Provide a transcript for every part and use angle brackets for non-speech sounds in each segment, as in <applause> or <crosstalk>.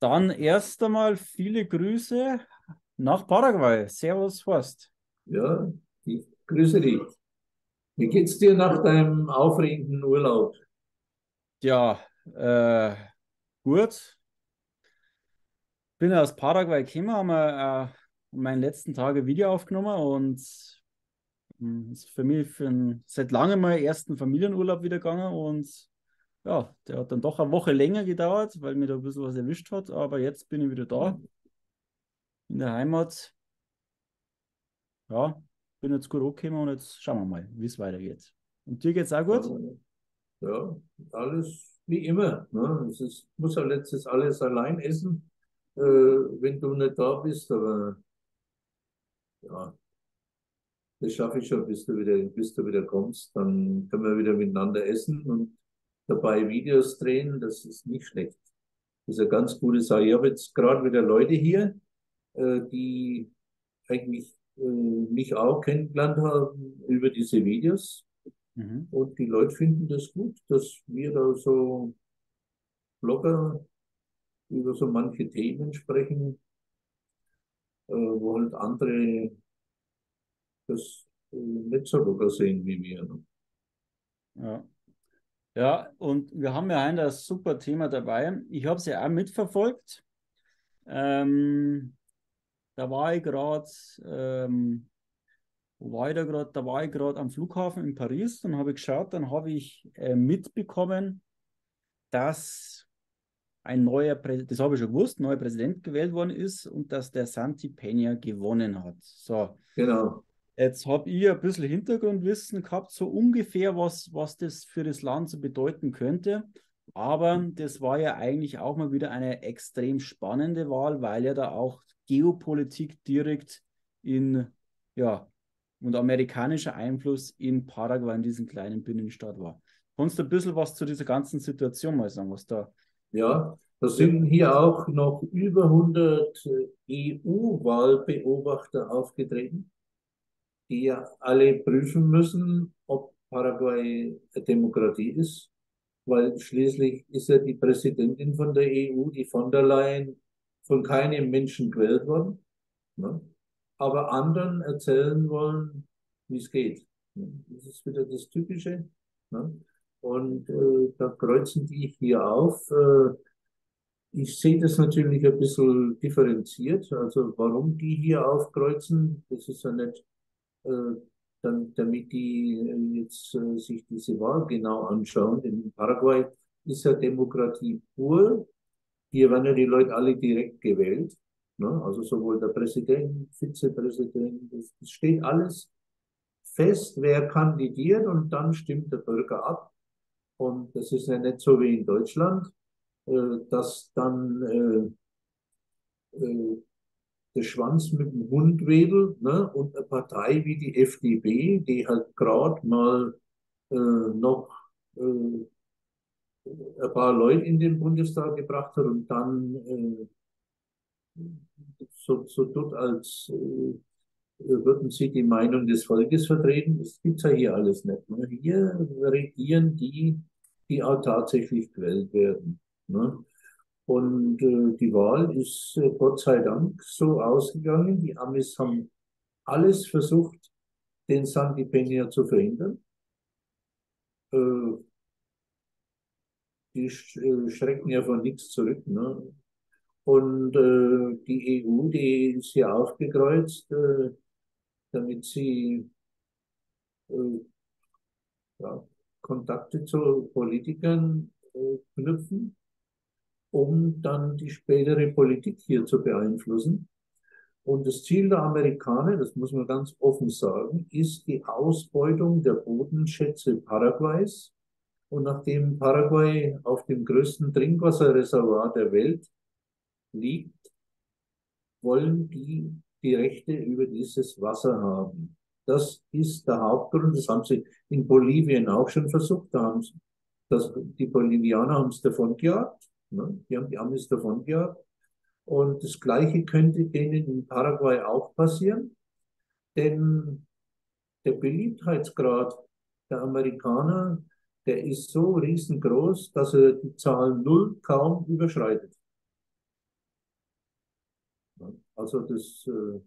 Dann erst einmal viele Grüße nach Paraguay. Servus, Horst. Ja, ich grüße dich. Wie geht's dir nach deinem aufregenden Urlaub? Ja, äh, gut. Bin aus Paraguay gekommen, haben wir äh, meinen letzten Tage Video aufgenommen und hm, ist für mich für einen, seit langem mal ersten Familienurlaub wieder gegangen und ja, der hat dann doch eine Woche länger gedauert, weil mir da ein bisschen was erwischt hat, aber jetzt bin ich wieder da in der Heimat. Ja, bin jetzt gut angekommen und jetzt schauen wir mal, wie es weitergeht. Und dir geht es auch gut? Ja, alles wie immer. Ne? Es ist, muss ja letztes alles allein essen, äh, wenn du nicht da bist, aber ja, das schaffe ich schon, bis du wieder, bis du wieder kommst. Dann können wir wieder miteinander essen und dabei Videos drehen. Das ist nicht schlecht. Das ist eine ganz gute Sache. Ich habe jetzt gerade wieder Leute hier, äh, die eigentlich äh, mich auch kennengelernt haben über diese Videos. Mhm. Und die Leute finden das gut, dass wir da so locker über so manche Themen sprechen, äh, wo halt andere das nicht so locker sehen wie wir. Ne? Ja. Ja, und wir haben ja ein super Thema dabei. Ich habe es ja auch mitverfolgt. Ähm, da war ich gerade, ähm, wo war ich da gerade? Da war ich gerade am Flughafen in Paris und habe geschaut, dann habe ich äh, mitbekommen, dass ein neuer Präsident, das habe ich schon gewusst, neuer Präsident gewählt worden ist und dass der Santi Peña gewonnen hat. So. Genau. Jetzt habe ich ein bisschen Hintergrundwissen gehabt, so ungefähr, was, was das für das Land so bedeuten könnte. Aber das war ja eigentlich auch mal wieder eine extrem spannende Wahl, weil ja da auch Geopolitik direkt in, ja, und amerikanischer Einfluss in Paraguay, in diesem kleinen Binnenstaat war. Kannst du ein bisschen was zu dieser ganzen Situation mal sagen, was da. Ja, da sind hier auch noch über 100 EU-Wahlbeobachter aufgetreten die alle prüfen müssen, ob Paraguay eine Demokratie ist, weil schließlich ist ja die Präsidentin von der EU, die von der Leyen, von keinem Menschen gewählt worden, ne? aber anderen erzählen wollen, wie es geht. Das ist wieder das Typische. Ne? Und äh, da kreuzen die hier auf. Äh, ich sehe das natürlich ein bisschen differenziert. Also warum die hier aufkreuzen, das ist ja nicht dann, damit die äh, jetzt äh, sich diese Wahl genau anschauen. In Paraguay ist ja Demokratie pur. Hier werden ja die Leute alle direkt gewählt. Ne? Also sowohl der Präsident, Vizepräsident, das steht alles fest, wer kandidiert und dann stimmt der Bürger ab. Und das ist ja nicht so wie in Deutschland, dass dann der Schwanz mit dem Hund wedelt ne? und eine Partei wie die FDP, die halt gerade mal äh, noch äh, ein paar Leute in den Bundestag gebracht hat und dann äh, so, so tut, als äh, würden sie die Meinung des Volkes vertreten. Das gibt's ja hier alles nicht. Ne? Hier regieren die, die auch tatsächlich gewählt werden. Ne? Und äh, die Wahl ist äh, Gott sei Dank so ausgegangen. Die Amis haben alles versucht, den Santi Peña zu verhindern. Äh, die sch äh, schrecken ja von nichts zurück. Ne? Und äh, die EU, die ist hier aufgekreuzt, äh, damit sie ja, Kontakte zu Politikern knüpfen um dann die spätere Politik hier zu beeinflussen. Und das Ziel der Amerikaner, das muss man ganz offen sagen, ist die Ausbeutung der Bodenschätze Paraguays. Und nachdem Paraguay auf dem größten Trinkwasserreservoir der Welt liegt, wollen die die Rechte über dieses Wasser haben. Das ist der Hauptgrund. Das haben sie in Bolivien auch schon versucht. Da haben sie, das, die Bolivianer haben es davon gejagt. Ne? Die haben die Amis davon gejagt. Und das Gleiche könnte denen in Paraguay auch passieren, denn der Beliebtheitsgrad der Amerikaner, der ist so riesengroß, dass er die Zahl Null kaum überschreitet. Also das, äh,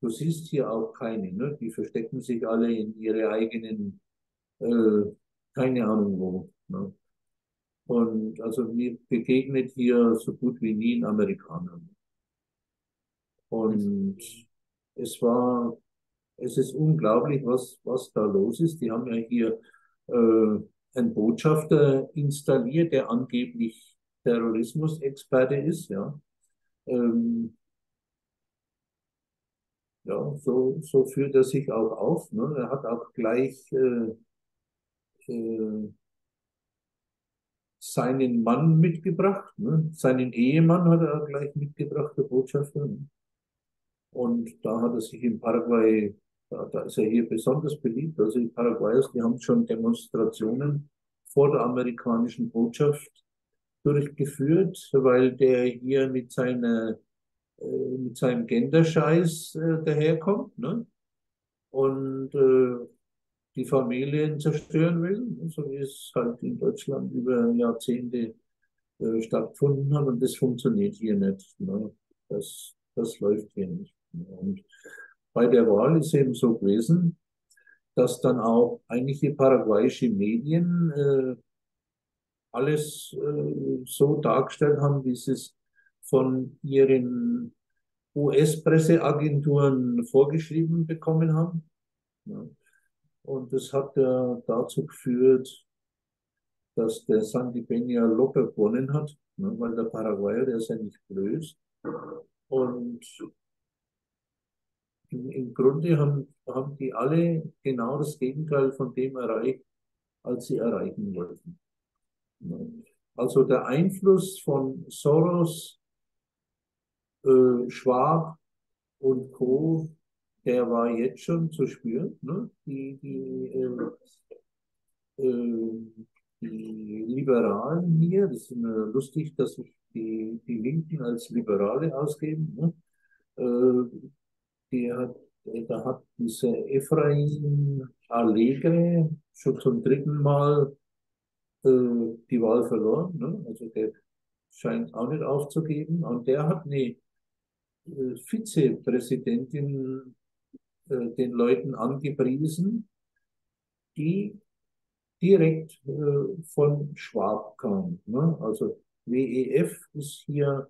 du siehst hier auch keine, ne? Die verstecken sich alle in ihre eigenen, äh, keine Ahnung wo. Ne? Und also mir begegnet hier so gut wie nie ein Amerikaner. Und es war, es ist unglaublich, was, was da los ist. Die haben ja hier äh, einen Botschafter installiert, der angeblich Terrorismusexperte ist, ja. Ähm, ja, so, so führt er sich auch auf. Ne? Er hat auch gleich äh, äh, seinen Mann mitgebracht, ne? seinen Ehemann hat er gleich mitgebracht, der Botschafter. Und da hat er sich in Paraguay, da, da ist er hier besonders beliebt. Also die Paraguayers, die haben schon Demonstrationen vor der amerikanischen Botschaft durchgeführt, weil der hier mit seiner äh, mit seinem Genderscheiß äh, daherkommt ne? und äh, die Familien zerstören will, so wie es halt in Deutschland über Jahrzehnte äh, stattgefunden hat. Und das funktioniert hier nicht. Ne? Das, das läuft hier nicht. Und bei der Wahl ist eben so gewesen, dass dann auch einige paraguayische Medien äh, alles äh, so dargestellt haben, wie sie es von ihren US-Presseagenturen vorgeschrieben bekommen haben. Ja. Und das hat ja dazu geführt, dass der Sandy Peña locker gewonnen hat, ne, weil der Paraguayer, der ist ja nicht blöd. Und im, im Grunde haben, haben die alle genau das Gegenteil von dem erreicht, als sie erreichen wollten. Ne. Also der Einfluss von Soros, äh, Schwab und Co der war jetzt schon zu spüren. Ne? Die, die, äh, äh, die Liberalen hier, das ist immer lustig, dass sich die, die Linken als Liberale ausgeben. Ne? Äh, die hat, da hat dieser Ephraim Allegre schon zum dritten Mal äh, die Wahl verloren. Ne? Also der scheint auch nicht aufzugeben. Und der hat eine äh, Vizepräsidentin äh, den Leuten angepriesen, die direkt äh, von Schwab kamen. Ne? Also WEF ist hier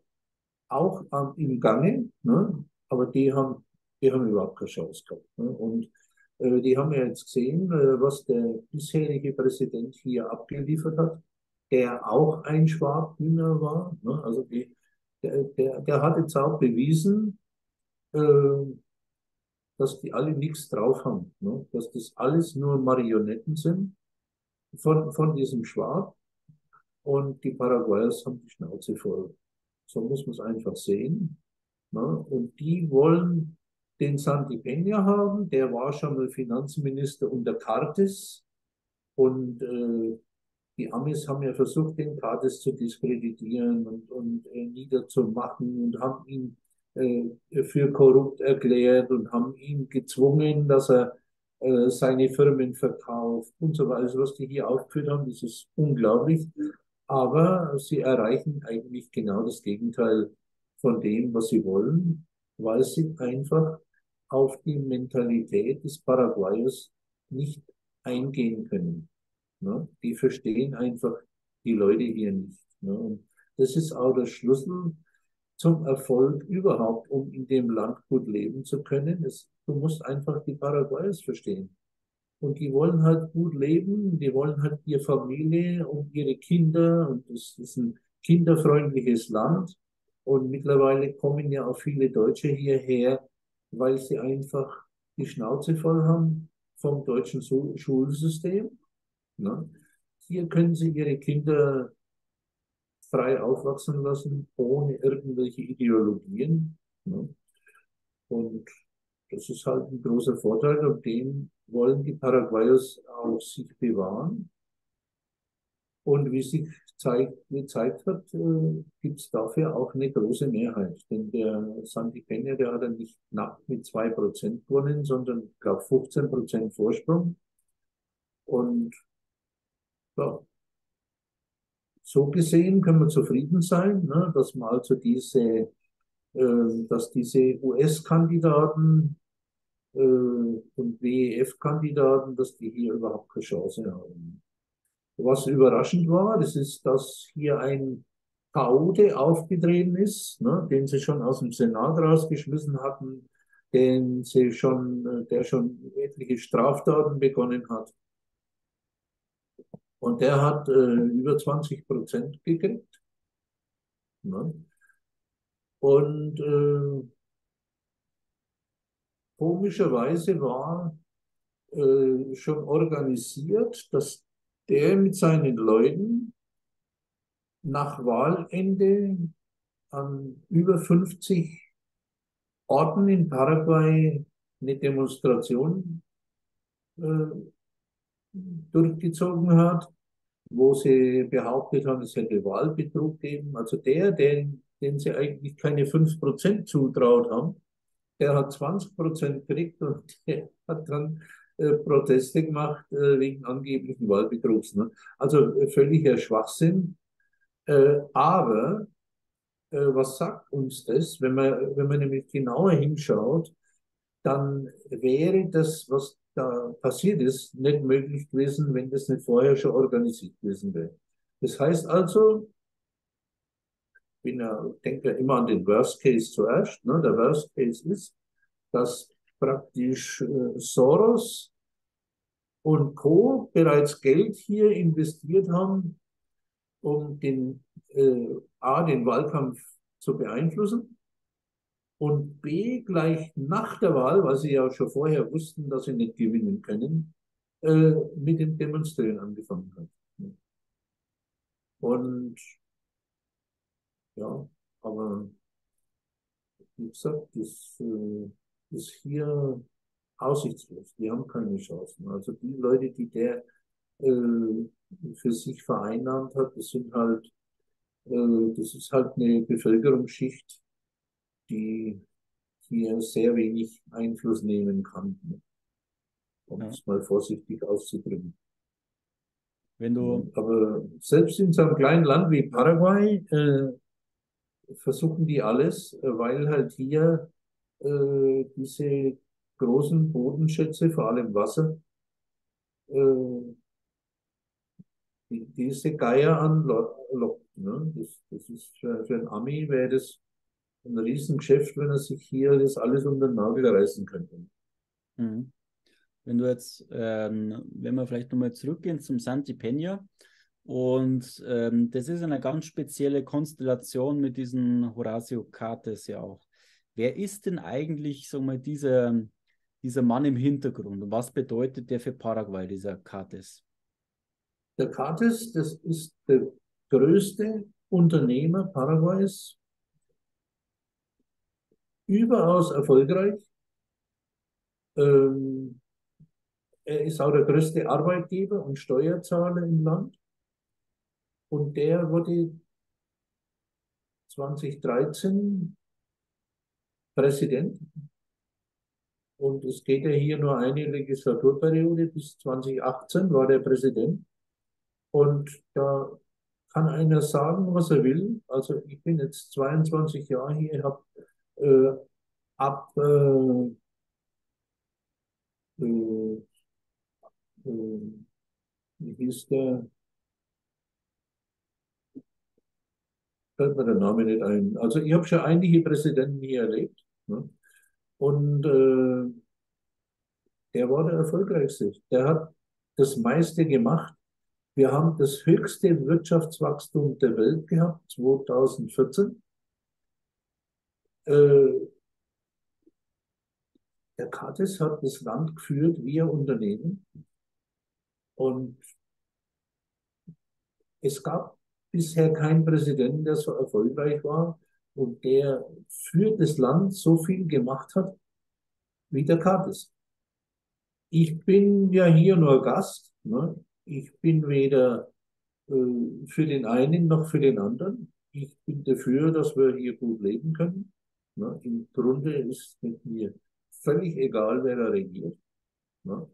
auch am, im Gange, ne? aber die haben, die haben überhaupt keine Chance gehabt. Ne? Und äh, die haben ja jetzt gesehen, äh, was der bisherige Präsident hier abgeliefert hat, der auch ein Schwab-Hühner war. Ne? Also die, der, der, der hat jetzt auch bewiesen, äh, dass die alle nichts drauf haben, ne? dass das alles nur Marionetten sind von, von diesem Schwab und die Paraguayers haben die Schnauze voll. So muss man es einfach sehen. Ne? Und die wollen den Santi Peña haben, der war schon mal Finanzminister unter Cartes und äh, die Amis haben ja versucht, den Cartes zu diskreditieren und, und äh, niederzumachen und haben ihn für korrupt erklärt und haben ihn gezwungen, dass er äh, seine Firmen verkauft und so weiter. Also was die hier aufgeführt haben, das ist unglaublich. Aber sie erreichen eigentlich genau das Gegenteil von dem, was sie wollen, weil sie einfach auf die Mentalität des Paraguayers nicht eingehen können. Ne? Die verstehen einfach die Leute hier nicht. Ne? Und das ist auch der Schlüssel zum Erfolg überhaupt, um in dem Land gut leben zu können. Es, du musst einfach die Paraguayers verstehen. Und die wollen halt gut leben, die wollen halt ihre Familie und ihre Kinder und es ist ein kinderfreundliches Land. Und mittlerweile kommen ja auch viele Deutsche hierher, weil sie einfach die Schnauze voll haben vom deutschen Schulsystem. Ne? Hier können sie ihre Kinder frei aufwachsen lassen, ohne irgendwelche Ideologien. Ne? Und das ist halt ein großer Vorteil und den wollen die Paraguayers auch sich bewahren. Und wie sich zeigt, gezeigt hat, äh, gibt es dafür auch eine große Mehrheit. Denn der Santi Peña, der hat ja nicht knapp mit 2% gewonnen, sondern, glaube, 15% Vorsprung. Und ja, so gesehen können wir zufrieden sein, ne, dass wir also diese äh, dass diese US-Kandidaten äh, und WEF-Kandidaten, dass die hier überhaupt keine Chance haben. Was überraschend war, das ist, dass hier ein Chaote aufgetreten ist, ne, den sie schon aus dem Senat rausgeschmissen hatten, den sie schon, der schon etliche Straftaten begonnen hat. Und der hat äh, über 20 Prozent gekriegt. Ne? Und äh, komischerweise war äh, schon organisiert, dass der mit seinen Leuten nach Wahlende an über 50 Orten in Paraguay eine Demonstration äh, durchgezogen hat, wo sie behauptet haben, es hätte Wahlbetrug gegeben. Also der, den, den sie eigentlich keine 5% zutraut haben, der hat 20% gekriegt und <laughs> der hat dann äh, Proteste gemacht äh, wegen angeblichen Wahlbetrugs. Ne? Also äh, völliger Schwachsinn. Äh, aber äh, was sagt uns das? Wenn man, wenn man nämlich genauer hinschaut, dann wäre das, was da passiert ist, nicht möglich gewesen, wenn das nicht vorher schon organisiert gewesen wäre. Das heißt also, bin ja, denke ja immer an den Worst Case zuerst. Ne? Der Worst Case ist, dass praktisch äh, Soros und Co. bereits Geld hier investiert haben, um den, äh, A, den Wahlkampf zu beeinflussen und B, gleich nach der Wahl, weil sie ja schon vorher wussten, dass sie nicht gewinnen können, äh, mit dem Demonstrieren angefangen hat. Und ja, aber wie gesagt, das äh, ist hier aussichtslos. Die haben keine Chancen. Also die Leute, die der äh, für sich vereinnahmt hat, das sind halt, äh, das ist halt eine Bevölkerungsschicht, die hier sehr wenig Einfluss nehmen kann, um ja. es mal vorsichtig auszudrücken. Wenn du Aber selbst in so einem kleinen Land wie Paraguay äh, versuchen die alles, äh, weil halt hier äh, diese großen Bodenschätze, vor allem Wasser, äh, die, diese Geier anlockt. Ne? Das, das ist für, für einen Ami wäre das ein Riesengeschäft, wenn er sich hier das alles unter den Nagel reißen könnte. Mhm. Wenn du jetzt, ähm, wenn wir vielleicht nochmal zurückgehen zum Santi Peña, und ähm, das ist eine ganz spezielle Konstellation mit diesen Horacio Cartes ja auch. Wer ist denn eigentlich, sagen wir, dieser, dieser Mann im Hintergrund und was bedeutet der für Paraguay, dieser Cartes? Der Cartes, das ist der größte Unternehmer Paraguays, überaus erfolgreich. Ähm, er ist auch der größte Arbeitgeber und Steuerzahler im Land. Und der wurde 2013 Präsident. Und es geht ja hier nur eine Legislaturperiode. Bis 2018 war der Präsident. Und da kann einer sagen, was er will. Also ich bin jetzt 22 Jahre hier, habe äh, ab äh, äh, äh, wie hieß der? Fällt mir der Name nicht ein. Also ich habe schon einige Präsidenten hier erlebt. Ne? Und äh, der war der erfolgreichste. Der hat das meiste gemacht. Wir haben das höchste Wirtschaftswachstum der Welt gehabt, 2014. Äh, der Katis hat das Land geführt wie ein Unternehmen. Und es gab bisher keinen Präsidenten, der so erfolgreich war und der für das Land so viel gemacht hat wie der Katis. Ich bin ja hier nur Gast. Ne? Ich bin weder äh, für den einen noch für den anderen. Ich bin dafür, dass wir hier gut leben können. Ne? Im Grunde ist mit mir völlig egal, wer da regiert. Ne?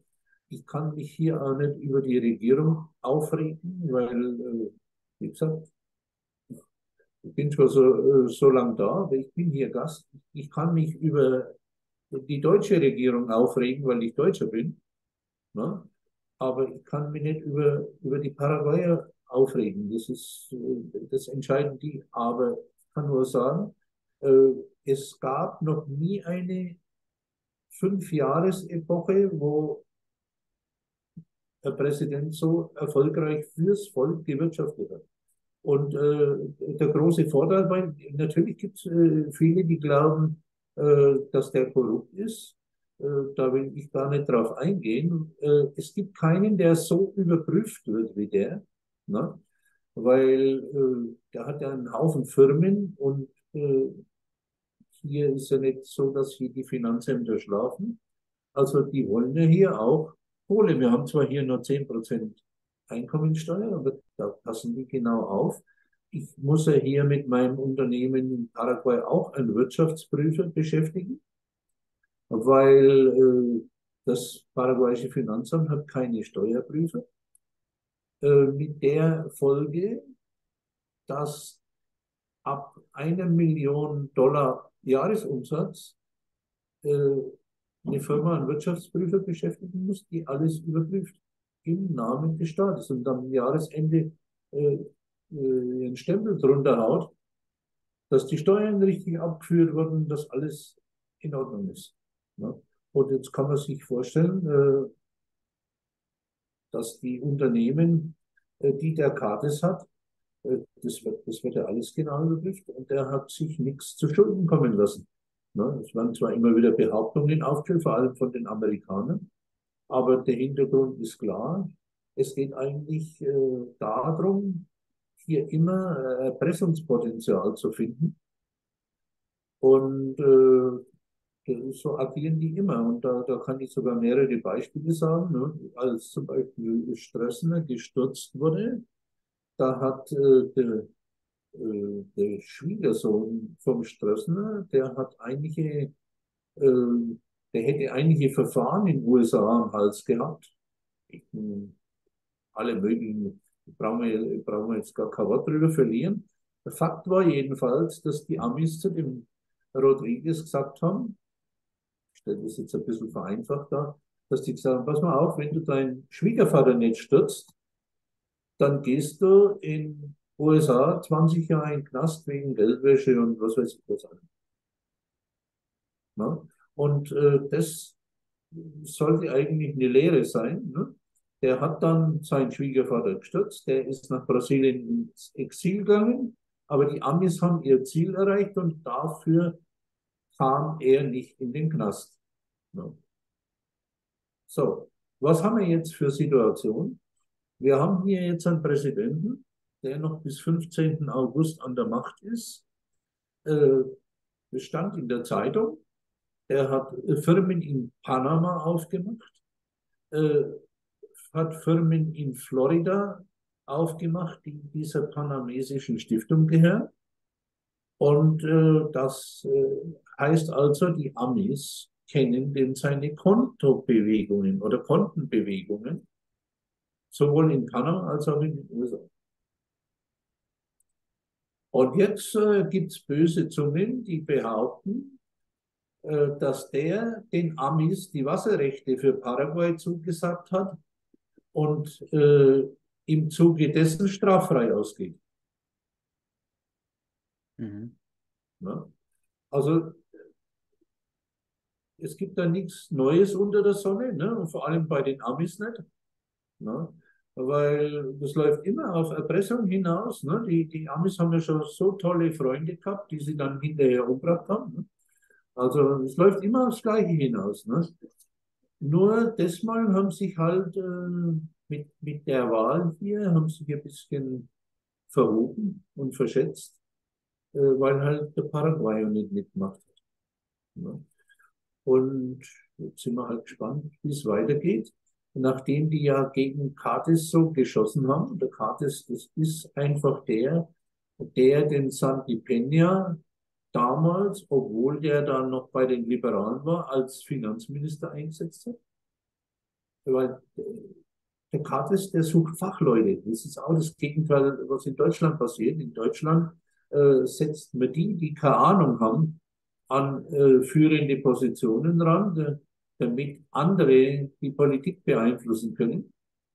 Ich kann mich hier auch nicht über die Regierung aufregen, weil, äh, wie gesagt, ich bin schon so, so lange da, aber ich bin hier Gast. Ich kann mich über die deutsche Regierung aufregen, weil ich Deutscher bin. Ne? Aber ich kann mich nicht über, über die Paraguayer aufregen. Das ist, das entscheiden die. Aber ich kann nur sagen, äh, es gab noch nie eine Fünfjahresepoche, wo der Präsident so erfolgreich fürs Volk gewirtschaftet hat. Und äh, der große Vorteil, weil natürlich gibt es äh, viele, die glauben, äh, dass der korrupt ist. Äh, da will ich gar nicht drauf eingehen. Äh, es gibt keinen, der so überprüft wird wie der, ne? weil äh, der hat ja einen Haufen Firmen und hier ist ja nicht so, dass hier die Finanzämter schlafen. Also die wollen ja hier auch Kohle. Wir haben zwar hier nur 10% Einkommensteuer, aber da passen die genau auf. Ich muss ja hier mit meinem Unternehmen in Paraguay auch einen Wirtschaftsprüfer beschäftigen, weil äh, das paraguayische Finanzamt hat keine Steuerprüfer. Äh, mit der Folge, dass ab einer Million Dollar Jahresumsatz äh, eine Firma einen Wirtschaftsprüfer beschäftigen muss, die alles überprüft im Namen des Staates und am Jahresende äh, äh, einen Stempel drunter haut, dass die Steuern richtig abgeführt wurden, dass alles in Ordnung ist. Ja. Und jetzt kann man sich vorstellen, äh, dass die Unternehmen, äh, die der Kates hat, das wird, das wird ja alles genau überprüft und der hat sich nichts zu Schulden kommen lassen. Ne? Es waren zwar immer wieder Behauptungen aufgestellt, vor allem von den Amerikanern, aber der Hintergrund ist klar. Es geht eigentlich äh, darum, hier immer äh, Erpressungspotenzial zu finden. Und äh, so agieren die immer. Und da, da kann ich sogar mehrere Beispiele sagen. Ne? Als zum Beispiel Strössner gestürzt wurde, da hat äh, der äh, der Schwiegersohn vom Strössner, der hat einige, äh, der hätte einige Verfahren in den USA am Hals gehabt. Ich, alle möglichen, brauchen wir, brauchen wir jetzt gar kein Wort drüber verlieren. Der Fakt war jedenfalls, dass die Amis zu dem Rodriguez gesagt haben, ich stelle das jetzt ein bisschen vereinfacht da, dass die gesagt haben, pass mal auf, wenn du deinen Schwiegervater nicht stürzt, dann gehst du in USA 20 Jahre in Knast wegen Geldwäsche und was weiß ich was allem. Ja? Und äh, das sollte eigentlich eine Lehre sein. Ne? Der hat dann seinen Schwiegervater gestürzt, der ist nach Brasilien ins Exil gegangen, aber die Amis haben ihr Ziel erreicht und dafür kam er nicht in den Knast. Ja. So, was haben wir jetzt für Situation? Wir haben hier jetzt einen Präsidenten, der noch bis 15. August an der Macht ist. Äh, das stand in der Zeitung. Er hat Firmen in Panama aufgemacht, äh, hat Firmen in Florida aufgemacht, die dieser panamesischen Stiftung gehören. Und äh, das äh, heißt also, die Amis kennen denn seine Kontobewegungen oder Kontenbewegungen, sowohl in Panama als auch in den USA. Und jetzt äh, gibt es böse Zungen, die behaupten, äh, dass der den Amis die Wasserrechte für Paraguay zugesagt hat und äh, im Zuge dessen straffrei ausgeht. Mhm. Ja? Also es gibt da nichts Neues unter der Sonne, ne? und vor allem bei den Amis nicht. Ne? weil das läuft immer auf Erpressung hinaus. Ne? Die, die Amis haben ja schon so tolle Freunde gehabt, die sie dann hinterher umgebracht haben. Ne? Also es läuft immer aufs Gleiche hinaus. Ne? Nur diesmal haben sich halt äh, mit, mit der Wahl hier, haben sich ein bisschen verhoben und verschätzt, äh, weil halt der Paraguay nicht mitmacht. Ne? Und jetzt sind wir halt gespannt, wie es weitergeht nachdem die ja gegen Curtis so geschossen haben, der Curtis, das ist einfach der, der den Santi Peña damals, obwohl der dann noch bei den Liberalen war, als Finanzminister eingesetzt hat. Weil der Curtis, der sucht Fachleute. Das ist auch das Gegenteil, was in Deutschland passiert. In Deutschland äh, setzt man die, die keine Ahnung haben, an äh, führende Positionen ran, damit andere die Politik beeinflussen können.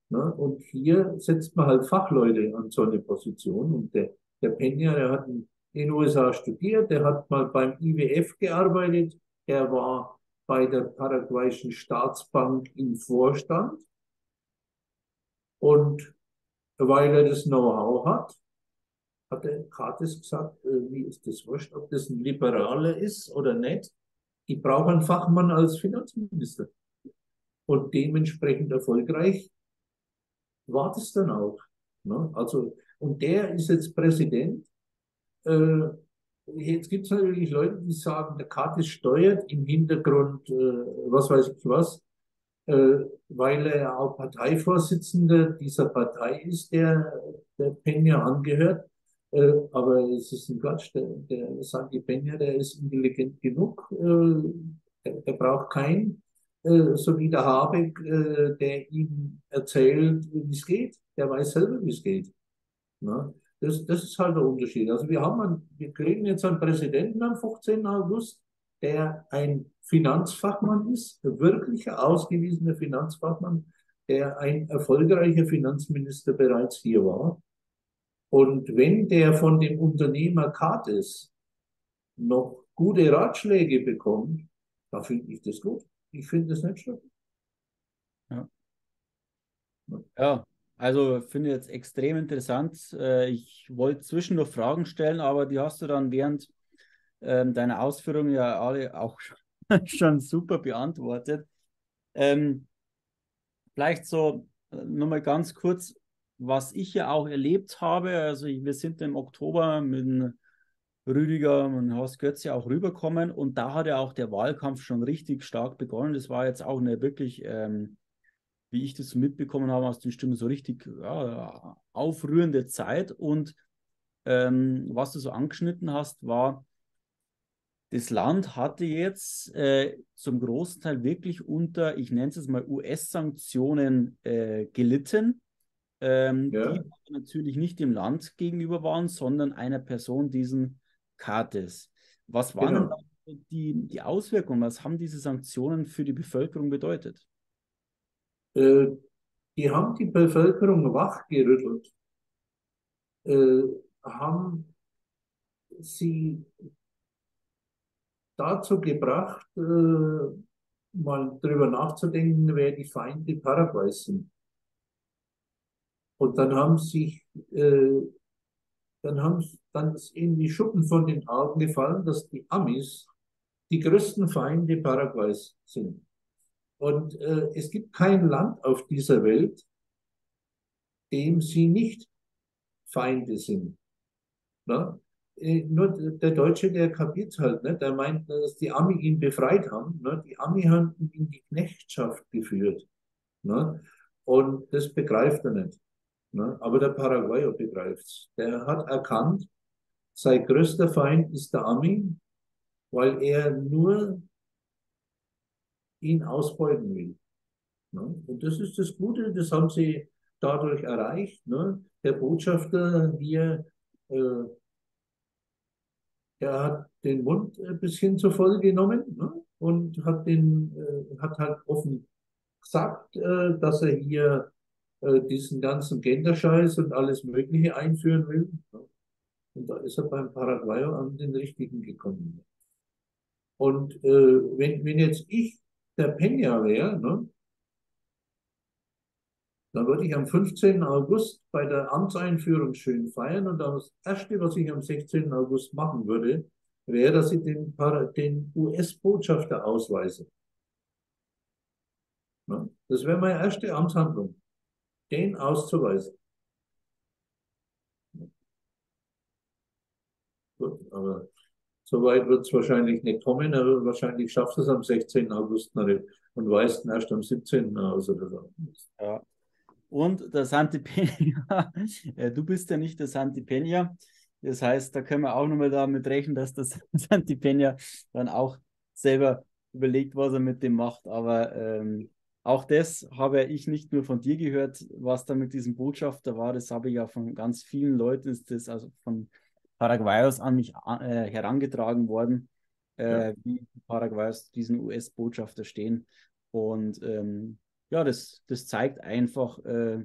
Ne? Und hier setzt man halt Fachleute an so eine Position. Und der, der Peña, der hat in den USA studiert, der hat mal beim IWF gearbeitet, er war bei der paraguayischen Staatsbank im Vorstand. Und weil er das Know-how hat, hat der Kates gesagt, äh, wie ist das wurscht, ob das ein Liberaler ist oder nicht. Ich brauche einen Fachmann als Finanzminister. Und dementsprechend erfolgreich war das dann auch. Ne? Also, und der ist jetzt Präsident. Äh, jetzt gibt es natürlich Leute, die sagen, der Katis steuert im Hintergrund, äh, was weiß ich was, äh, weil er auch Parteivorsitzender dieser Partei ist, der, der Peña angehört. Äh, aber es ist ein Quatsch, der, der Santi Peña, der ist intelligent genug, äh, der, der braucht keinen, äh, so wie der Habeck, äh, der ihm erzählt, wie es geht. Der weiß selber, wie es geht. Na? Das, das ist halt der Unterschied. Also wir haben, einen, wir kriegen jetzt einen Präsidenten am 15. August, der ein Finanzfachmann ist, ein wirklicher ausgewiesener Finanzfachmann, der ein erfolgreicher Finanzminister bereits hier war. Und wenn der von dem Unternehmer Kates noch gute Ratschläge bekommt, dann finde ich das gut. Ich finde das nicht schlimm. Ja. ja, also finde ich jetzt extrem interessant. Äh, ich wollte zwischendurch Fragen stellen, aber die hast du dann während ähm, deiner Ausführungen ja alle auch <laughs> schon super beantwortet. Ähm, vielleicht so äh, nochmal ganz kurz, was ich ja auch erlebt habe. Also wir sind im Oktober mit Rüdiger und Horst Götze auch rüberkommen und da hat ja auch der Wahlkampf schon richtig stark begonnen. Das war jetzt auch eine wirklich, ähm, wie ich das mitbekommen habe aus den Stimmen, so richtig ja, aufrührende Zeit. Und ähm, was du so angeschnitten hast, war, das Land hatte jetzt äh, zum großen Teil wirklich unter, ich nenne es jetzt mal US-Sanktionen äh, gelitten ähm, ja. die natürlich nicht dem Land gegenüber waren, sondern einer Person, diesen Kates. Was waren genau. denn die, die Auswirkungen? Was haben diese Sanktionen für die Bevölkerung bedeutet? Äh, die haben die Bevölkerung wachgerüttelt, äh, haben sie dazu gebracht, äh, mal drüber nachzudenken, wer die Feinde Paraguays sind. Und dann haben sich, äh, dann haben, dann ist ihnen die Schuppen von den Augen gefallen, dass die Amis die größten Feinde Paraguays sind. Und äh, es gibt kein Land auf dieser Welt, dem sie nicht Feinde sind. Na? Äh, nur der Deutsche, der kapiert halt, ne? der meint, dass die Ami ihn befreit haben. Ne? Die Ami haben ihn in die Knechtschaft geführt. Ne? Und das begreift er nicht. Ne? Aber der Paraguayer begreift es. Der hat erkannt, sein größter Feind ist der Ami, weil er nur ihn ausbeuten will. Ne? Und das ist das Gute, das haben sie dadurch erreicht. Ne? Der Botschafter hier, äh, der hat den Mund ein bisschen zu voll genommen ne? und hat, den, äh, hat halt offen gesagt, äh, dass er hier äh, diesen ganzen Genderscheiß und alles Mögliche einführen will. Und da ist er beim Paraguayer an den richtigen gekommen. Und äh, wenn, wenn jetzt ich der Peña wäre, ne, dann würde ich am 15. August bei der Amtseinführung schön feiern und das Erste, was ich am 16. August machen würde, wäre, dass ich den, den US-Botschafter ausweise. Ne? Das wäre meine erste Amtshandlung den auszuweisen. Gut, aber so weit wird es wahrscheinlich nicht kommen, aber wahrscheinlich schafft es am 16. August noch nicht und weist erst am 17. aus oder so. Ja. Und der Santi Peña, <laughs> du bist ja nicht der Santi Peña. Das heißt, da können wir auch nochmal damit rechnen, dass das <laughs> Santi Peña dann auch selber überlegt, was er mit dem macht. Aber ähm, auch das habe ich nicht nur von dir gehört, was da mit diesem Botschafter war. Das habe ich ja von ganz vielen Leuten, ist das also von Paraguayos an mich äh, herangetragen worden, äh, Ja. wie Paraguayos diesen US-Botschafter stehen. Und ähm, ja, das, das zeigt einfach, äh,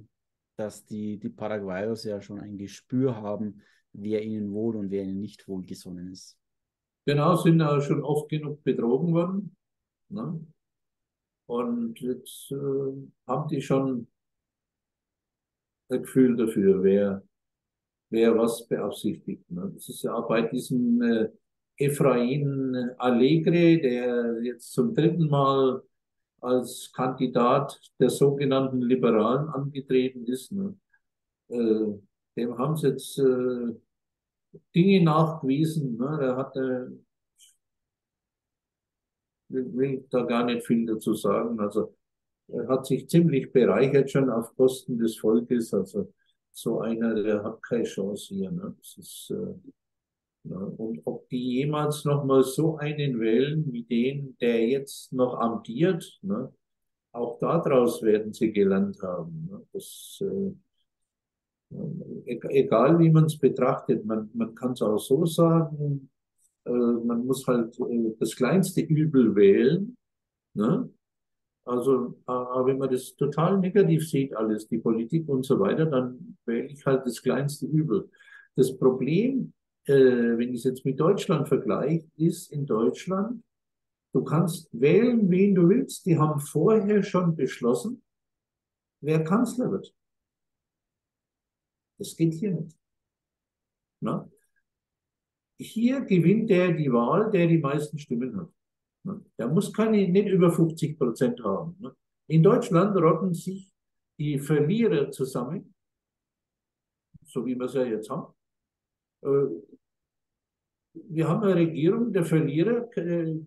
dass die, die Paraguayos ja schon ein Gespür haben, wer ihnen wohl und wer ihnen nicht wohlgesonnen ist. Genau, sind auch schon oft genug betrogen worden. Ne? Und jetzt äh, haben die schon ein Gefühl dafür, wer, wer was beabsichtigt. Ne? Das ist ja auch bei diesem äh, Efrain Allegre, der jetzt zum dritten Mal als Kandidat der sogenannten Liberalen angetreten ist. Ne? Äh, dem haben sie jetzt äh, Dinge nachgewiesen. Ne? Er hatte, will da gar nicht viel dazu sagen. Also er hat sich ziemlich bereichert schon auf Kosten des Volkes. Also so einer, der hat keine Chance hier. Ne? Das ist, äh, ja. Und ob die jemals noch mal so einen wählen wie den, der jetzt noch amtiert, ne? auch daraus werden sie gelernt haben. Ne? Das, äh, egal wie man es betrachtet, man, man kann es auch so sagen, äh, man muss halt äh, das kleinste Übel wählen. Ne? Also, äh, wenn man das total negativ sieht, alles, die Politik und so weiter, dann wähle ich halt das kleinste Übel. Das Problem, äh, wenn ich es jetzt mit Deutschland vergleiche, ist in Deutschland, du kannst wählen, wen du willst. Die haben vorher schon beschlossen, wer Kanzler wird. Das geht hier nicht. Na? Hier gewinnt der die Wahl, der die meisten Stimmen hat. Na? Der muss keine, nicht über 50 Prozent haben. Na? In Deutschland rotten sich die Verlierer zusammen, so wie wir es ja jetzt haben. Äh, Wir haben eine Regierung der Verlierer,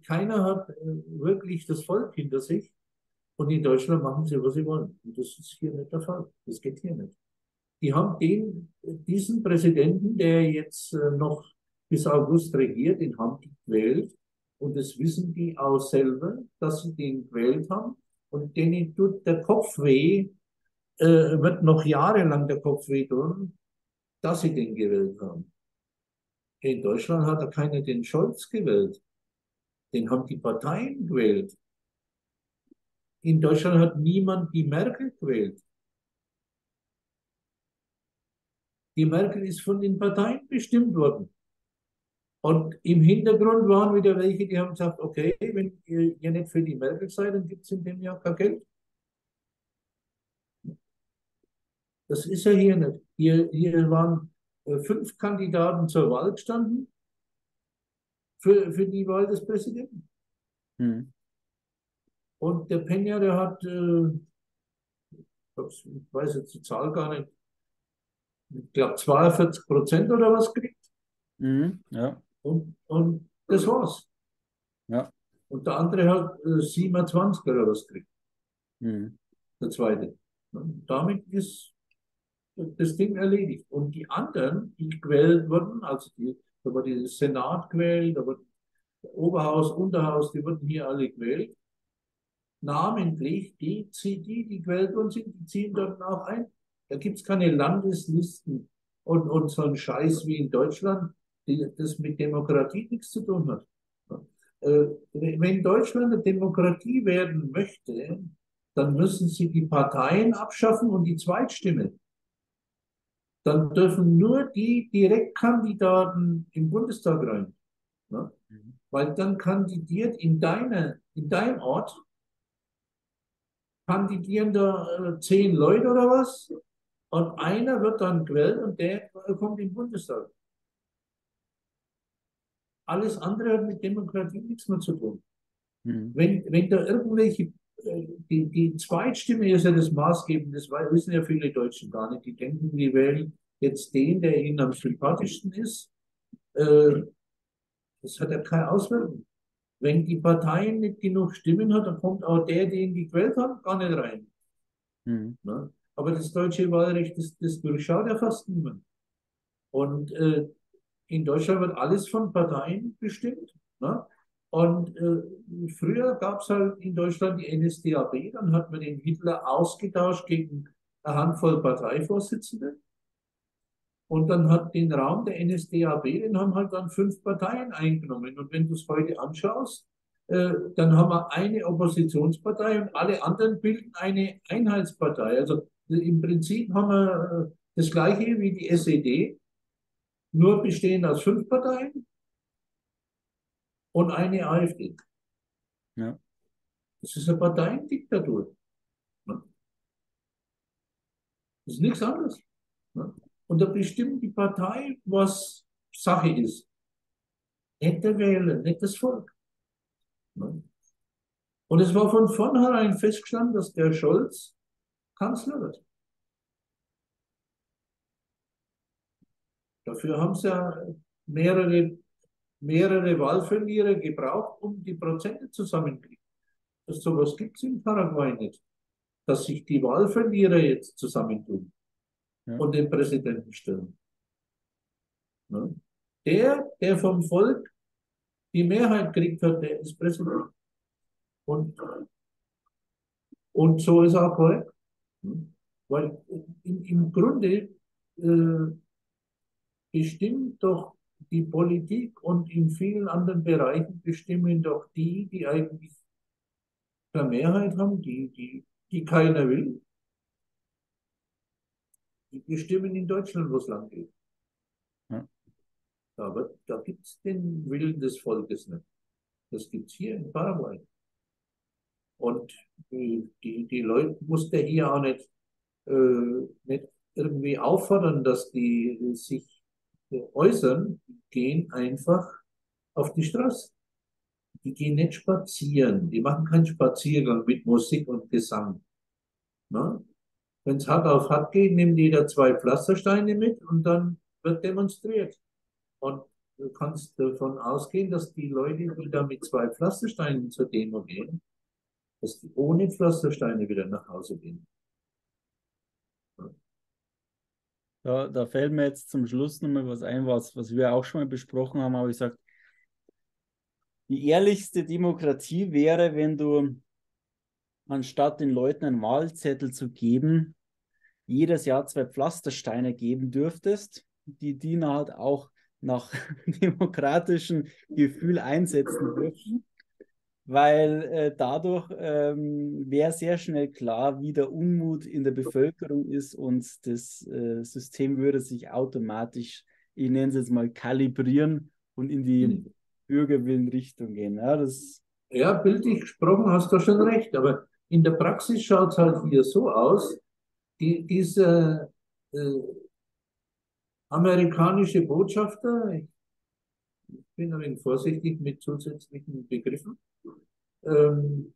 keiner hat äh, wirklich das Volk hinter sich. Und in Deutschland machen sie, was sie wollen. Und das ist hier nicht der Fall. Das geht hier nicht die haben den, diesen Präsidenten, der jetzt äh, noch bis August regiert, den haben die gewählt. Und das wissen die auch selber, dass sie den gewählt haben. Und denen tut der Kopf weh, äh, wird noch jahrelang der Kopf weh tun, dass sie den gewählt haben. In Deutschland hat er keiner den Scholz gewählt. Den haben die Parteien gewählt. In Deutschland hat niemand die Merkel gewählt. Die Merkel ist von den Parteien bestimmt worden. Und im Hintergrund waren wieder welche, die haben gesagt, okay, wenn ihr, ihr nicht für die Merkel seid, dann gibt es in dem Jahr kein Geld. Das ist ja hier nicht. Hier, hier waren äh, fünf Kandidaten zur Wahl gestanden für, für die Wahl des Präsidenten. Hm. Und der Peña, der hat, äh, ich weiß jetzt die Zahl gar nicht, ich glaube 42 Prozent oder was kriegt. Mhm. Ja. Und, und das war's. Ja. Und der andere hat äh, 27 oder was kriegt. Mhm. Der zweite. Und damit ist das Ding erledigt. Und die anderen, die gewählt wurden, also die, da war die Senat gewählt, da wurde Oberhaus, Unterhaus, die wurden hier alle gewählt. Namentlich, die, die, die gewählt worden sind, die ziehen dort auch ein. Da gibt es keine Landeslisten und, und so ein Scheiß wie in Deutschland, die, das mit Demokratie nichts zu tun hat. Äh, wenn Deutschland eine Demokratie werden möchte, dann müssen sie die Parteien abschaffen und die Zweitstimme. Dann dürfen nur die Direktkandidaten im Bundestag rein. Ne? Mhm. Weil dann kandidiert in, deine, in deinem Ort, kandidieren da äh, zehn Leute oder was und einer wird dann gewählt und der kommt in den Bundestag. Alles andere hat mit Demokratie nichts mehr zu tun. Mhm. Wenn, wenn da irgendwelche, äh, die, die Zweitstimme ist ja das Maßgebende, das wissen ja viele Deutschen gar nicht. Die denken, die wählen jetzt den, der ihnen am sympathischsten ist. Äh, das hat ja keine Auswirkung. Wenn die Parteien nicht genug Stimmen hat, dann kommt auch der, den die gewählt haben, gar nicht rein. Mhm. Ne? Aber das deutsche Wahlrecht, das, das durchschaut ja fast niemand. Und äh, in Deutschland wird alles von Parteien bestimmt. Ne? Und äh, früher gab es halt in Deutschland die NSDAP, dann hat man den Hitler ausgetauscht gegen eine Handvoll Parteivorsitzende. Und dann hat den Raum der NSDAP, den haben halt dann fünf Parteien eingenommen. Und wenn du es heute anschaust, äh, dann haben wir eine Oppositionspartei und alle anderen bilden eine Einheitspartei. Also im Prinzip haben wir äh, das gleiche wie die SED, nur bestehend aus fünf Parteien und eine AfD. Ja. Das ist eine Parteiendiktatur. Das ist nichts anderes. Und da bestimmt die Partei, was Sache ist. Nicht der Wähler, nicht das Volk. Und es war von vornherein festgestanden, dass der Scholz Kanzler wird. Dafür haben sie ja mehrere, mehrere Wahlverlierer gebraucht, um die Prozente zusammenzukriegen. Das sowas gibt es in Paraguay nicht. Dass sich die Wahlverlierer jetzt zusammentun ja. und den Präsidenten stellen. Ne? Der, der vom Volk die Mehrheit kriegt hat, der ist Präsident. Und, und so ist auch korrekt. Weil im, im Grunde äh, bestimmt doch die Politik und in vielen anderen Bereichen bestimmen doch die, die eigentlich eine Mehrheit haben, die, die, die keiner will. Die bestimmen in Deutschland, wo es lang geht. Ja. Aber da gibt es den Willen des Volkes nicht. Das gibt es hier in Paraguay. Und die, die, die Leute musste hier auch nicht, äh, nicht irgendwie auffordern, dass die sich äußern, gehen einfach auf die Straße. Die gehen nicht spazieren. Die machen keinen Spaziergang mit Musik und Gesang. Wenn es hart auf hart geht, nimmt jeder zwei Pflastersteine mit und dann wird demonstriert. Und du kannst davon ausgehen, dass die Leute, die da mit zwei Pflastersteinen zur Demo gehen, dass die ohne Pflastersteine wieder nach Hause gehen. Da, da fällt mir jetzt zum Schluss nochmal was ein, was, was wir auch schon mal besprochen haben, aber ich sage, die ehrlichste Demokratie wäre, wenn du anstatt den Leuten einen Wahlzettel zu geben, jedes Jahr zwei Pflastersteine geben dürftest, die dienen halt auch nach <laughs> demokratischem Gefühl einsetzen dürfen weil äh, dadurch ähm, wäre sehr schnell klar, wie der Unmut in der Bevölkerung ist und das äh, System würde sich automatisch, ich nenne es jetzt mal, kalibrieren und in die mhm. Bürgerwillenrichtung gehen. Ja, das ja, bildlich gesprochen hast du schon recht, aber in der Praxis schaut es halt hier so aus, die, diese äh, amerikanische Botschafter, ich bin ein wenig vorsichtig mit zusätzlichen Begriffen, ähm,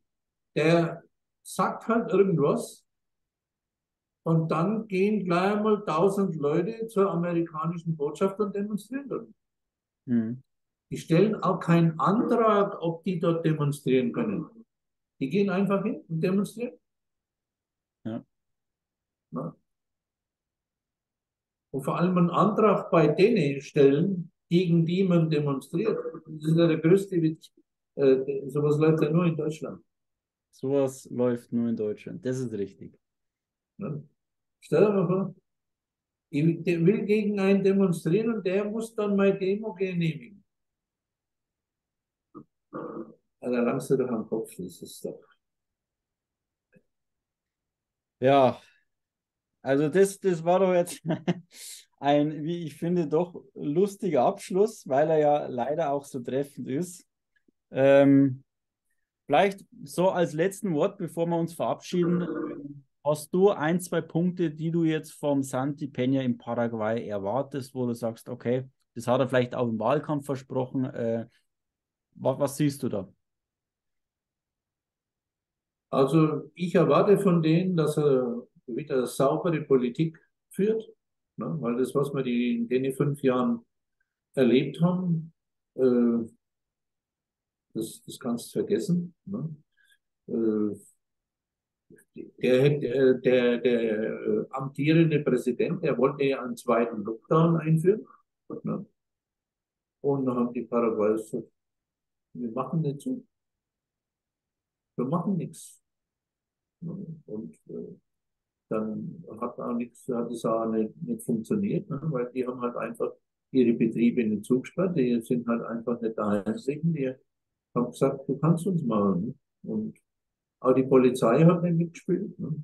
der sagt halt irgendwas und dann gehen gleich einmal tausend Leute zur amerikanischen Botschaft und demonstrieren dort. Mhm. Die stellen auch keinen Antrag, ob die dort demonstrieren können. Die gehen einfach hin und demonstrieren. Ja. ja. Und vor allem einen Antrag bei denen stellen, gegen die man demonstriert. Das ist ja der größte Witz. Äh, sowas läuft ja nur in Deutschland. Sowas läuft nur in Deutschland. Das ist richtig. Ja. Stell dir mal vor, ich will gegen einen demonstrieren und der muss dann meine Demo genehmigen. Ja, da langst du doch am Kopf, das ist doch. Ja, also das, das war doch jetzt <laughs> ein, wie ich finde, doch lustiger Abschluss, weil er ja leider auch so treffend ist. Ähm, vielleicht so als letzten Wort, bevor wir uns verabschieden, hast du ein, zwei Punkte, die du jetzt vom Santi Peña in Paraguay erwartest, wo du sagst, okay, das hat er vielleicht auch im Wahlkampf versprochen. Äh, was, was siehst du da? Also ich erwarte von denen, dass er wieder saubere Politik führt, ne? weil das, was wir die, in den fünf Jahren erlebt haben, äh, das, das kannst du vergessen. Ne? Äh, der, der, der, der äh, amtierende Präsident, der wollte ja einen zweiten Lockdown einführen. Ne? Und dann haben die Paraguayer gesagt, wir machen nicht zu. Wir machen nichts. Ne? Und äh, dann hat auch nichts, hat es auch nicht, nicht funktioniert, ne? weil die haben halt einfach ihre Betriebe in den Zug gesperrt, die sind halt einfach nicht da einsiegen, die haben gesagt, du kannst uns machen. Ne? Und auch die Polizei hat nicht mitgespielt, ne?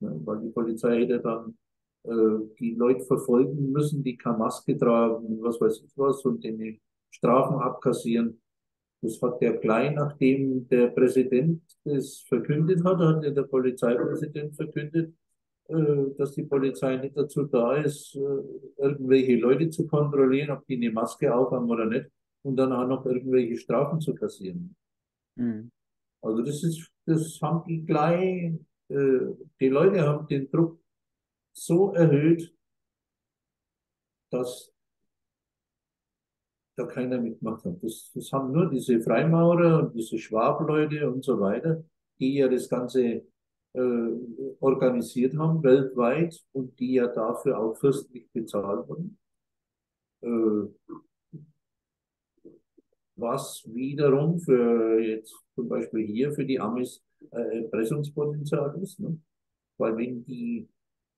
Weil die Polizei hätte dann äh, die Leute verfolgen müssen, die keine Maske tragen, was weiß ich was, und den Strafen abkassieren. Das hat der Klein, nachdem der Präsident das verkündet hat, hat der Polizeipräsident verkündet, dass die Polizei nicht dazu da ist, äh, irgendwelche Leute zu kontrollieren, ob die eine Maske aufhaben oder nicht, und dann auch noch irgendwelche Strafen zu kassieren. Mhm. Also das ist, das haben die gleich, äh, die Leute haben den Druck so erhöht, dass da keiner mitmacht hat. Das, das haben nur diese Freimaurer und diese Schwableute und so weiter, die ja das Ganze äh, organisiert haben weltweit und die ja dafür auch fürstlich bezahlt wurden. Äh, was wiederum für jetzt zum Beispiel hier für die Amis äh, Erpressungspotenzial ist. Ne? Weil wenn die,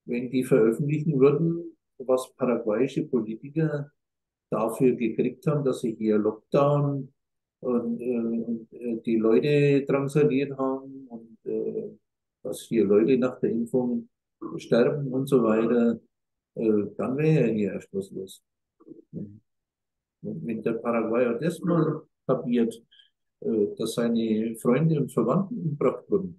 wenn die veröffentlichen würden, was paraguayische Politiker dafür gekriegt haben, dass sie hier Lockdown und, äh, und äh, die Leute drangsaliert haben und äh, dass hier Leute nach der Impfung sterben und so weiter, äh, dann wäre ja hier erst was los. Wenn der Paraguayer das mal kapiert, äh, dass seine Freunde und Verwandten umgebracht wurden,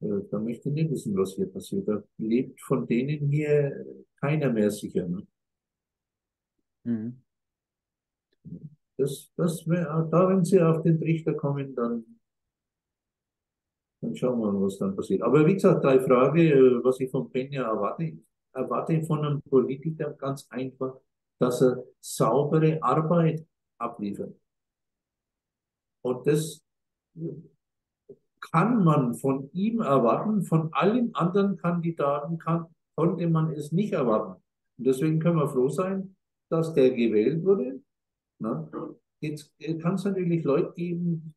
äh, dann möchte ich nicht wissen, was hier passiert. Da lebt von denen hier keiner mehr sicher. Ne? Mhm. Das, das da, wenn sie auf den Trichter kommen, dann dann schauen wir mal, was dann passiert. Aber wie gesagt, drei Frage, äh, was ich von Peña erwarte. erwarte von einem Politiker ganz einfach, dass er saubere Arbeit abliefert. Und das kann man von ihm erwarten, von allen anderen Kandidaten kann, konnte man es nicht erwarten. Und deswegen können wir froh sein, dass der gewählt wurde. Na, jetzt kann es natürlich Leute geben,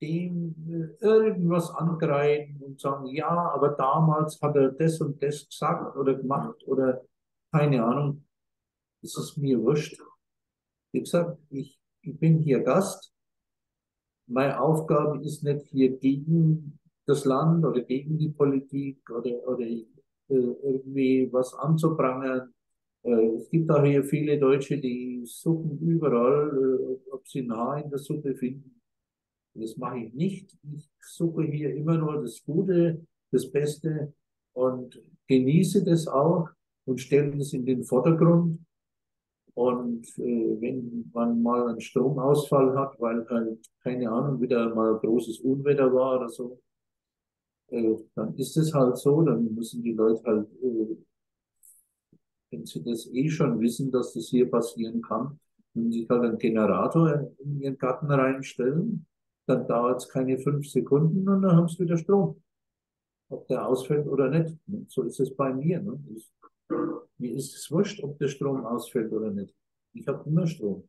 dem irgendwas angreifen und sagen, ja, aber damals hat er das und das gesagt oder gemacht oder keine Ahnung. Das ist mir wurscht. Wie gesagt, ich, ich bin hier Gast. Meine Aufgabe ist nicht hier gegen das Land oder gegen die Politik oder, oder äh, irgendwie was anzuprangern. Äh, es gibt auch hier viele Deutsche, die suchen überall, äh, ob sie ein Haar in der Suppe finden. Das mache ich nicht. Ich suche hier immer nur das Gute, das Beste und genieße das auch und stelle das in den Vordergrund. Und äh, wenn man mal einen Stromausfall hat, weil halt, keine Ahnung, wieder mal großes Unwetter war oder so, äh, dann ist es halt so, dann müssen die Leute halt, äh, wenn sie das eh schon wissen, dass das hier passieren kann, müssen sich halt einen Generator in ihren Garten reinstellen dann dauert es keine fünf Sekunden und dann haben sie wieder Strom. Ob der ausfällt oder nicht. So ist es bei mir. Ne? Ich, mir ist es wurscht, ob der Strom ausfällt oder nicht. Ich habe immer Strom.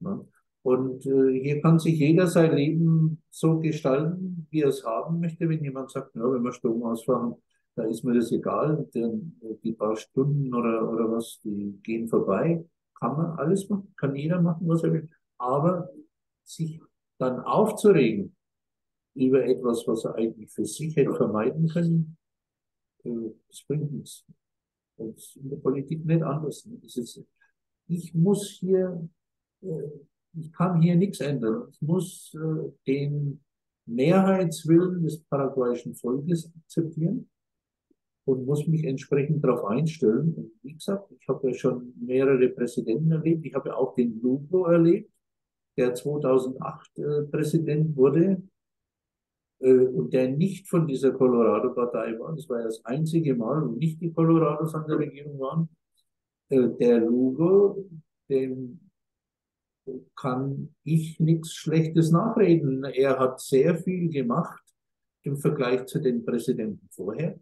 Ne? Und äh, hier kann sich jeder sein Leben so gestalten, wie er es haben möchte. Wenn jemand sagt, ja, wenn wir Strom ausfahren, da ist mir das egal, denn die paar Stunden oder, oder was, die gehen vorbei. Kann man alles machen, kann jeder machen, was er will. Aber sich dann aufzuregen über etwas, was er eigentlich für sich hätte vermeiden können, äh, das bringt nichts. Und in der Politik nicht anders. Ich muss hier, äh, ich kann hier nichts ändern. Ich muss äh, den Mehrheitswillen des paraguayischen Volkes akzeptieren und muss mich entsprechend darauf einstellen. Und wie gesagt, ich habe ja schon mehrere Präsidenten erlebt. Ich habe ja auch den Lugo erlebt der 2008 äh, Präsident wurde äh, und der nicht von dieser Colorado-Partei war. Das war das einzige Mal, wo nicht die Colorados an der Regierung waren. Äh, der Lugo, dem kann ich nichts Schlechtes nachreden. Er hat sehr viel gemacht im Vergleich zu den Präsidenten vorher.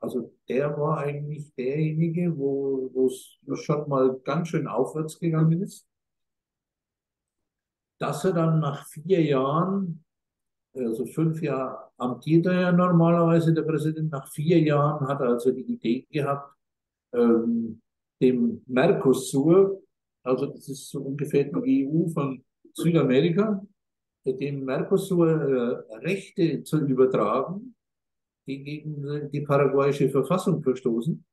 Also der war eigentlich derjenige, wo es schon mal ganz schön aufwärts gegangen ist dass er dann nach vier Jahren also fünf Jahre amtiert er ja normalerweise, der Präsident. Nach vier Jahren hat er also die Idee gehabt, ähm, dem Mercosur, also das ist so ungefähr die EU von Südamerika, dem Mercosur äh, Rechte zu übertragen, die gegen die paraguayische Verfassung verstoßen.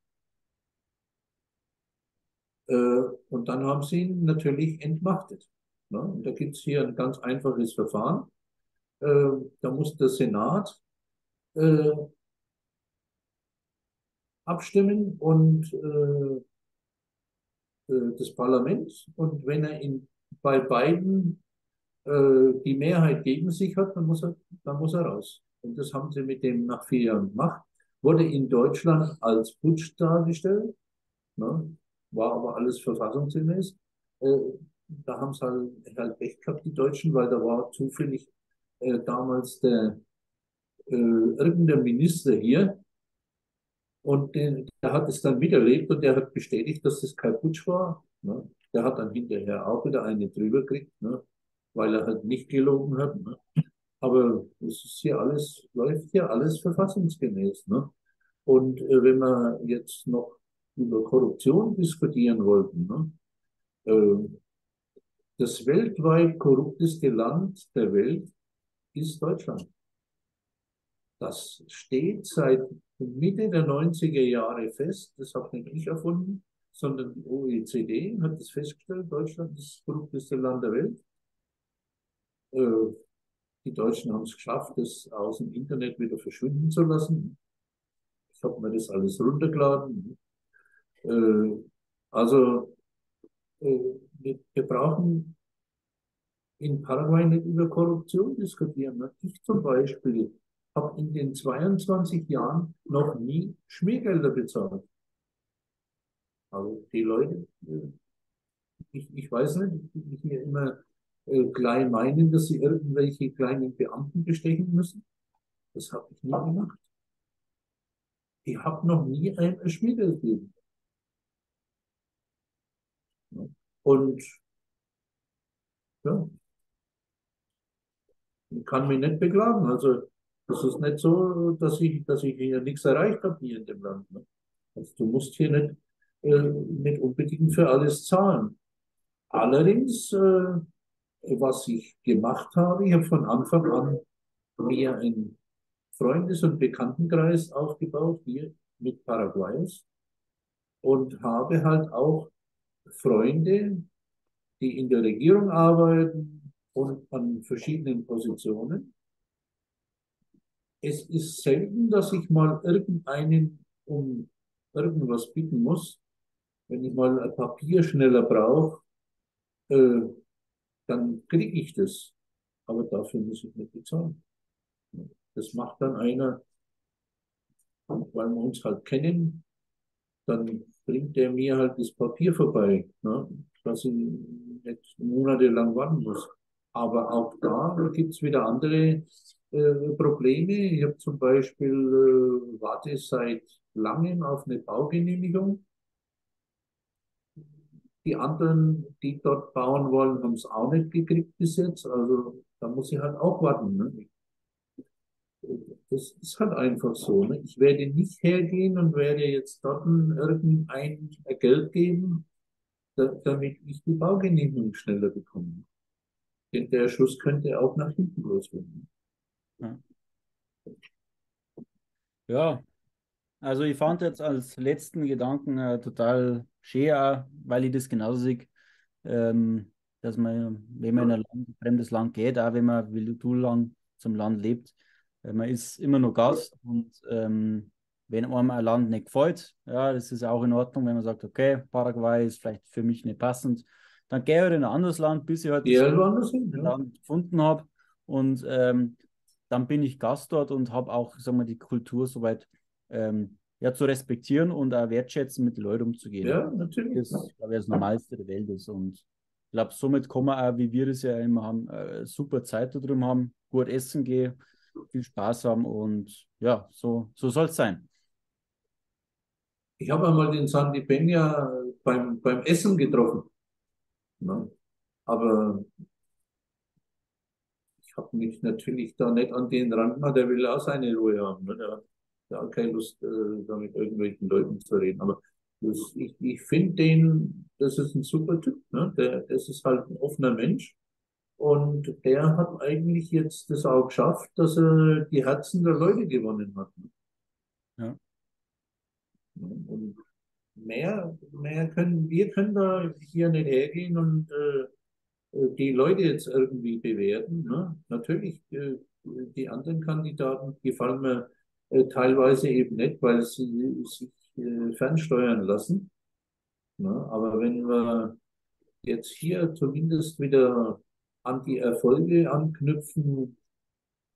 Äh, und dann haben sie ihn natürlich entmachtet. Ne? Da gibt es hier ein ganz einfaches Verfahren. Äh, da muss der Senat äh, abstimmen und äh, äh, das Parlament. Und wenn er in, bei beiden äh, die Mehrheit gegen sich hat, dann muss, er, dann muss er raus. Und das haben sie mit dem nach vier Jahren gemacht. Wurde in Deutschland als Putsch dargestellt, ne? war aber alles verfassungsgemäß. Da haben sie halt, halt echt gehabt, die Deutschen, weil da war zufällig äh, damals der äh, irgendein Minister hier, und den, der hat es dann miterlebt und der hat bestätigt, dass das kein Putsch war. Ne? Der hat dann hinterher auch wieder eine drüber gekriegt, ne? weil er halt nicht gelogen hat. Ne? Aber es ist hier alles, läuft hier alles verfassungsgemäß. Ne? Und äh, wenn wir jetzt noch über Korruption diskutieren wollten, ne? äh, das weltweit korrupteste Land der Welt ist Deutschland. Das steht seit Mitte der 90er Jahre fest. Das habe nicht ich erfunden, sondern die OECD hat das festgestellt. Deutschland ist das korrupteste Land der Welt. Äh, die Deutschen haben es geschafft, das aus dem Internet wieder verschwinden zu lassen. Ich habe mir das alles runtergeladen. Äh, also äh, wir brauchen in Paraguay nicht über Korruption diskutieren. Ich zum Beispiel habe in den 22 Jahren noch nie Schmiergelder bezahlt. Also die Leute, ich, ich weiß nicht, die hier immer äh, klein meinen, dass sie irgendwelche kleinen Beamten bestechen müssen. Das habe ich nie gemacht. Ich habe noch nie ein Schmiergeld gegeben. Und ja, kann mich nicht beklagen. Also das ist nicht so, dass ich, dass ich hier nichts erreicht habe hier in dem Land. Ne? Also du musst hier nicht, äh, nicht unbedingt für alles zahlen. Allerdings, äh, was ich gemacht habe, ich habe von Anfang an mir einen Freundes- und Bekanntenkreis aufgebaut, hier mit Paraguayos, und habe halt auch Freunde, die in der Regierung arbeiten und an verschiedenen Positionen es ist selten, dass ich mal irgendeinen um irgendwas bitten muss. Wenn ich mal ein Papier schneller brauche, äh, dann kriege ich das. Aber dafür muss ich nicht bezahlen. Das macht dann einer, weil wir uns halt kennen, dann bringt der mir halt das Papier vorbei, ne? dass ich nicht monatelang warten muss. Aber auch da gibt es wieder andere äh, Probleme. Ich habe zum Beispiel äh, warte seit langem auf eine Baugenehmigung. Die anderen, die dort bauen wollen, haben es auch nicht gekriegt bis jetzt. Also da muss ich halt auch warten. Ne? Das ist halt einfach so. Ne? Ich werde nicht hergehen und werde jetzt dort irgendein Geld geben, damit ich die Baugenehmigung schneller bekomme. Der Schuss könnte auch nach hinten losgehen. Ja. ja, also ich fand jetzt als letzten Gedanken äh, total schön, auch, weil ich das genauso sehe, ähm, dass man, wenn man in ein Land, fremdes Land geht, auch wenn man wie du lang zum Land lebt, äh, man ist immer noch Gast und ähm, wenn einem ein Land nicht gefällt, ja, das ist auch in Ordnung, wenn man sagt, okay, Paraguay ist vielleicht für mich nicht passend, dann gehe ich halt in ein anderes Land, bis ich halt ja, das Land gefunden habe und ähm, dann bin ich Gast dort und habe auch, sagen wir, die Kultur soweit ähm, ja, zu respektieren und auch wertschätzen, mit den Leuten umzugehen. Ja, natürlich. Das, glaube ich, das Normalste der Welt ist. Und ich glaube, somit kommen wir auch, wie wir das ja immer haben, äh, super Zeit da drüben haben, gut essen gehen, viel Spaß haben und ja, so, so soll es sein. Ich habe einmal den Sandy Peña beim, beim Essen getroffen. Ne? Aber ich habe mich natürlich da nicht an den Rand gemacht, der will auch seine Ruhe haben. Ne? Der hat ja keine Lust, äh, da mit irgendwelchen Leuten zu reden. Aber das, ich, ich finde den, das ist ein super Typ. Ne? Der, das ist halt ein offener Mensch. Und der hat eigentlich jetzt das auch geschafft, dass er die Herzen der Leute gewonnen hat. Ne? Ja. Und mehr, mehr können, wir können da hier nicht hergehen und äh, die Leute jetzt irgendwie bewerten. Ne? Natürlich, äh, die anderen Kandidaten gefallen mir äh, teilweise eben nicht, weil sie sich äh, fernsteuern lassen. Ne? Aber wenn wir jetzt hier zumindest wieder an die Erfolge anknüpfen,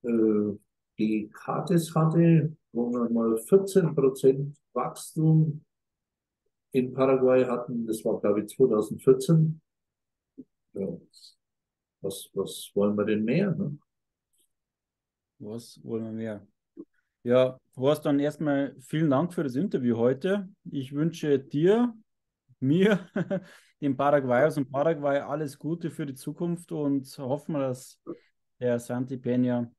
äh, die Kates hatte, wo wir mal 14 Prozent Wachstum in Paraguay hatten. Das war, glaube ich, 2014. Ja. Was, was wollen wir denn mehr? Ne? Was wollen wir mehr? Ja, Horst, dann erstmal vielen Dank für das Interview heute. Ich wünsche dir, mir, <laughs> dem Paraguayers und Paraguay alles Gute für die Zukunft und hoffen wir, dass der Santi Peña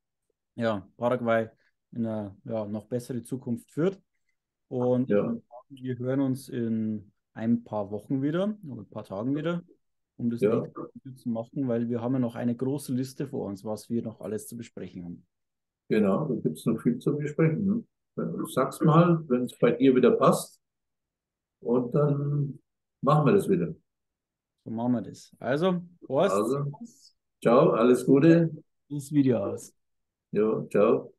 ja, Paraguay in eine ja, noch bessere Zukunft führt. Und ja. Wir hören uns in ein paar Wochen wieder oder ein paar Tagen wieder, um das ja. zu machen, weil wir haben ja noch eine große Liste vor uns, was wir noch alles zu besprechen haben. Genau, da gibt es noch viel zu besprechen. Ne? Sag's mal, wenn es bei dir wieder passt. Und dann machen wir das wieder. So machen wir das. Also, Horst. Also, ciao, alles Gute. Das Video aus. Jo, ciao.